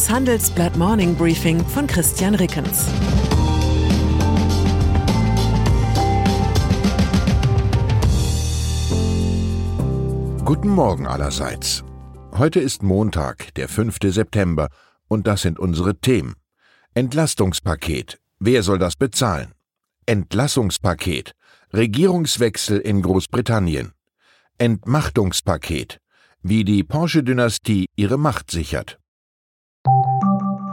Das Handelsblatt Morning Briefing von Christian Rickens. Guten Morgen allerseits. Heute ist Montag, der 5. September, und das sind unsere Themen. Entlastungspaket. Wer soll das bezahlen? Entlassungspaket. Regierungswechsel in Großbritannien. Entmachtungspaket. Wie die Porsche-Dynastie ihre Macht sichert.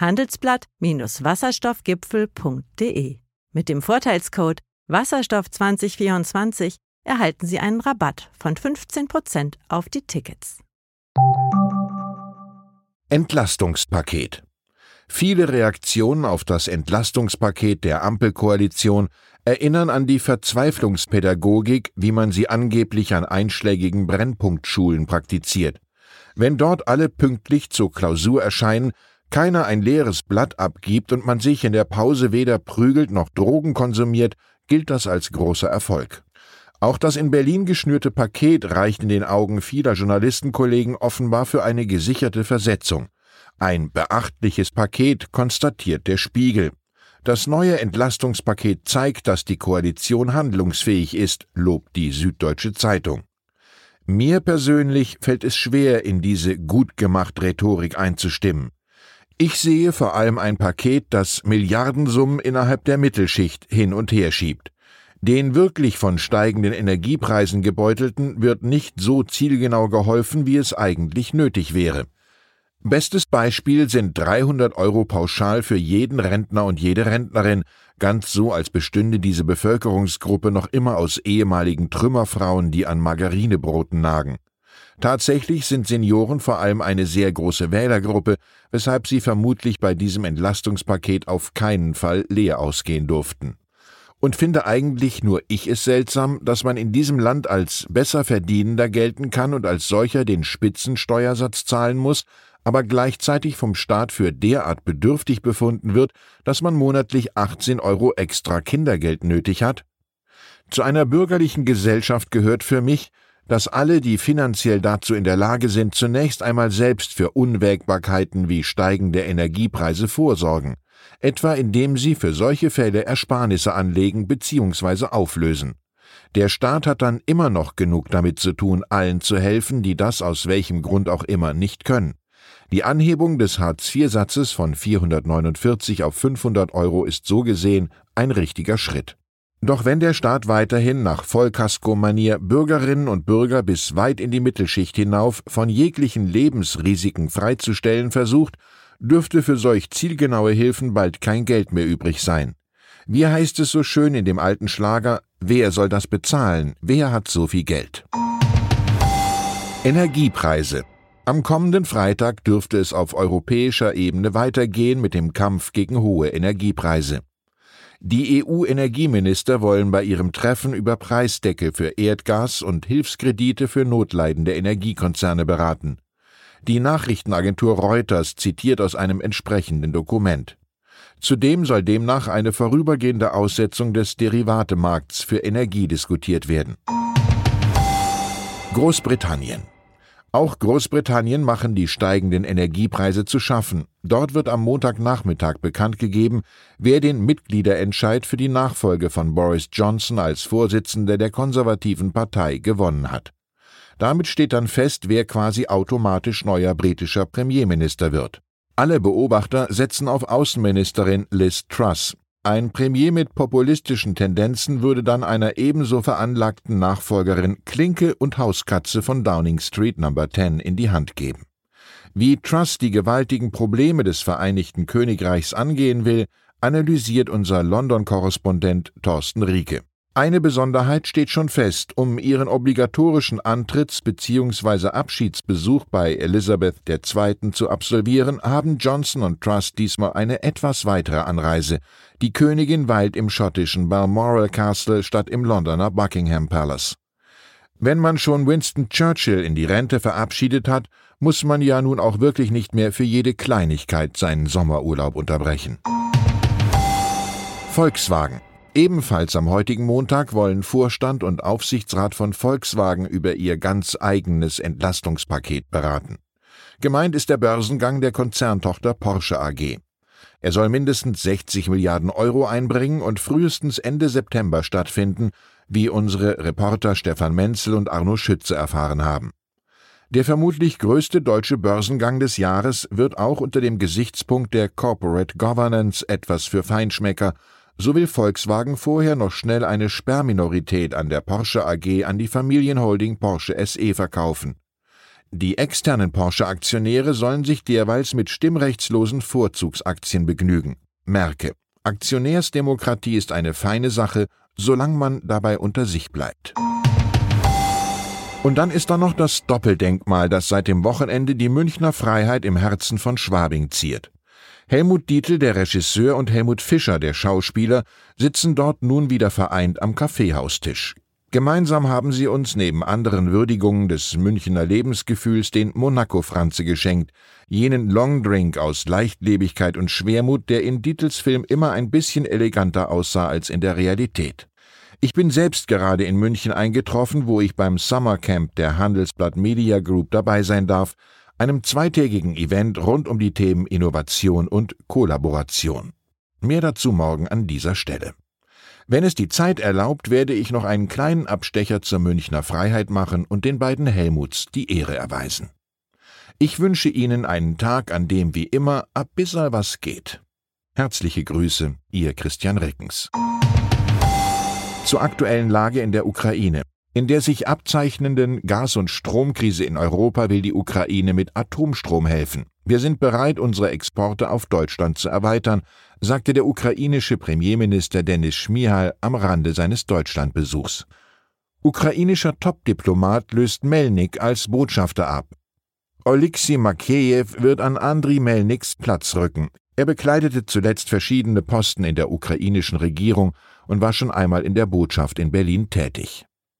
handelsblatt-wasserstoffgipfel.de. Mit dem Vorteilscode Wasserstoff 2024 erhalten Sie einen Rabatt von 15% auf die Tickets. Entlastungspaket. Viele Reaktionen auf das Entlastungspaket der Ampelkoalition erinnern an die Verzweiflungspädagogik, wie man sie angeblich an einschlägigen Brennpunktschulen praktiziert. Wenn dort alle pünktlich zur Klausur erscheinen, keiner ein leeres Blatt abgibt und man sich in der Pause weder prügelt noch Drogen konsumiert, gilt das als großer Erfolg. Auch das in Berlin geschnürte Paket reicht in den Augen vieler Journalistenkollegen offenbar für eine gesicherte Versetzung. Ein beachtliches Paket, konstatiert der Spiegel. Das neue Entlastungspaket zeigt, dass die Koalition handlungsfähig ist, lobt die Süddeutsche Zeitung. Mir persönlich fällt es schwer, in diese gut gemacht Rhetorik einzustimmen. Ich sehe vor allem ein Paket, das Milliardensummen innerhalb der Mittelschicht hin und her schiebt. Den wirklich von steigenden Energiepreisen gebeutelten wird nicht so zielgenau geholfen, wie es eigentlich nötig wäre. Bestes Beispiel sind 300 Euro pauschal für jeden Rentner und jede Rentnerin, ganz so, als bestünde diese Bevölkerungsgruppe noch immer aus ehemaligen Trümmerfrauen, die an Margarinebroten nagen. Tatsächlich sind Senioren vor allem eine sehr große Wählergruppe, weshalb sie vermutlich bei diesem Entlastungspaket auf keinen Fall leer ausgehen durften. Und finde eigentlich nur ich es seltsam, dass man in diesem Land als besser verdienender gelten kann und als solcher den Spitzensteuersatz zahlen muss, aber gleichzeitig vom Staat für derart bedürftig befunden wird, dass man monatlich 18 Euro extra Kindergeld nötig hat? Zu einer bürgerlichen Gesellschaft gehört für mich, dass alle, die finanziell dazu in der Lage sind, zunächst einmal selbst für Unwägbarkeiten wie steigende Energiepreise vorsorgen, etwa indem sie für solche Fälle Ersparnisse anlegen bzw. auflösen. Der Staat hat dann immer noch genug damit zu tun, allen zu helfen, die das aus welchem Grund auch immer nicht können. Die Anhebung des Hartz-IV-Satzes von 449 auf 500 Euro ist so gesehen ein richtiger Schritt. Doch wenn der Staat weiterhin nach Vollkasko-Manier Bürgerinnen und Bürger bis weit in die Mittelschicht hinauf von jeglichen Lebensrisiken freizustellen versucht, dürfte für solch zielgenaue Hilfen bald kein Geld mehr übrig sein. Wie heißt es so schön in dem alten Schlager, wer soll das bezahlen, wer hat so viel Geld? Energiepreise. Am kommenden Freitag dürfte es auf europäischer Ebene weitergehen mit dem Kampf gegen hohe Energiepreise. Die EU-Energieminister wollen bei ihrem Treffen über Preisdeckel für Erdgas und Hilfskredite für notleidende Energiekonzerne beraten. Die Nachrichtenagentur Reuters zitiert aus einem entsprechenden Dokument. Zudem soll demnach eine vorübergehende Aussetzung des Derivatemarkts für Energie diskutiert werden. Großbritannien auch Großbritannien machen die steigenden Energiepreise zu schaffen. Dort wird am Montagnachmittag bekannt gegeben, wer den Mitgliederentscheid für die Nachfolge von Boris Johnson als Vorsitzender der konservativen Partei gewonnen hat. Damit steht dann fest, wer quasi automatisch neuer britischer Premierminister wird. Alle Beobachter setzen auf Außenministerin Liz Truss. Ein Premier mit populistischen Tendenzen würde dann einer ebenso veranlagten Nachfolgerin Klinke und Hauskatze von Downing Street No. 10 in die Hand geben. Wie Truss die gewaltigen Probleme des Vereinigten Königreichs angehen will, analysiert unser London-Korrespondent Thorsten Rieke. Eine Besonderheit steht schon fest. Um ihren obligatorischen Antritts- bzw. Abschiedsbesuch bei Elizabeth II. zu absolvieren, haben Johnson Trust diesmal eine etwas weitere Anreise. Die Königin weilt im schottischen Balmoral Castle statt im Londoner Buckingham Palace. Wenn man schon Winston Churchill in die Rente verabschiedet hat, muss man ja nun auch wirklich nicht mehr für jede Kleinigkeit seinen Sommerurlaub unterbrechen. Volkswagen Ebenfalls am heutigen Montag wollen Vorstand und Aufsichtsrat von Volkswagen über ihr ganz eigenes Entlastungspaket beraten. Gemeint ist der Börsengang der Konzerntochter Porsche AG. Er soll mindestens 60 Milliarden Euro einbringen und frühestens Ende September stattfinden, wie unsere Reporter Stefan Menzel und Arno Schütze erfahren haben. Der vermutlich größte deutsche Börsengang des Jahres wird auch unter dem Gesichtspunkt der Corporate Governance etwas für Feinschmecker so will Volkswagen vorher noch schnell eine Sperrminorität an der Porsche AG an die Familienholding Porsche SE verkaufen. Die externen Porsche-Aktionäre sollen sich derweils mit stimmrechtslosen Vorzugsaktien begnügen. Merke, Aktionärsdemokratie ist eine feine Sache, solange man dabei unter sich bleibt. Und dann ist da noch das Doppeldenkmal, das seit dem Wochenende die Münchner Freiheit im Herzen von Schwabing ziert. Helmut Dietl, der Regisseur, und Helmut Fischer, der Schauspieler, sitzen dort nun wieder vereint am Kaffeehaustisch. Gemeinsam haben sie uns neben anderen Würdigungen des Münchner Lebensgefühls den Monaco-Franze geschenkt, jenen Longdrink aus Leichtlebigkeit und Schwermut, der in Dietls Film immer ein bisschen eleganter aussah als in der Realität. Ich bin selbst gerade in München eingetroffen, wo ich beim Summercamp der Handelsblatt Media Group dabei sein darf, einem zweitägigen Event rund um die Themen Innovation und Kollaboration. Mehr dazu morgen an dieser Stelle. Wenn es die Zeit erlaubt, werde ich noch einen kleinen Abstecher zur Münchner Freiheit machen und den beiden Helmuts die Ehre erweisen. Ich wünsche Ihnen einen Tag, an dem wie immer ab bisser was geht. Herzliche Grüße, Ihr Christian Reckens. Zur aktuellen Lage in der Ukraine. In der sich abzeichnenden Gas- und Stromkrise in Europa will die Ukraine mit Atomstrom helfen. Wir sind bereit, unsere Exporte auf Deutschland zu erweitern, sagte der ukrainische Premierminister Denis Schmihal am Rande seines Deutschlandbesuchs. Ukrainischer Top-Diplomat löst Melnik als Botschafter ab. Oleksiy Makejew wird an Andriy Melniks Platz rücken. Er bekleidete zuletzt verschiedene Posten in der ukrainischen Regierung und war schon einmal in der Botschaft in Berlin tätig.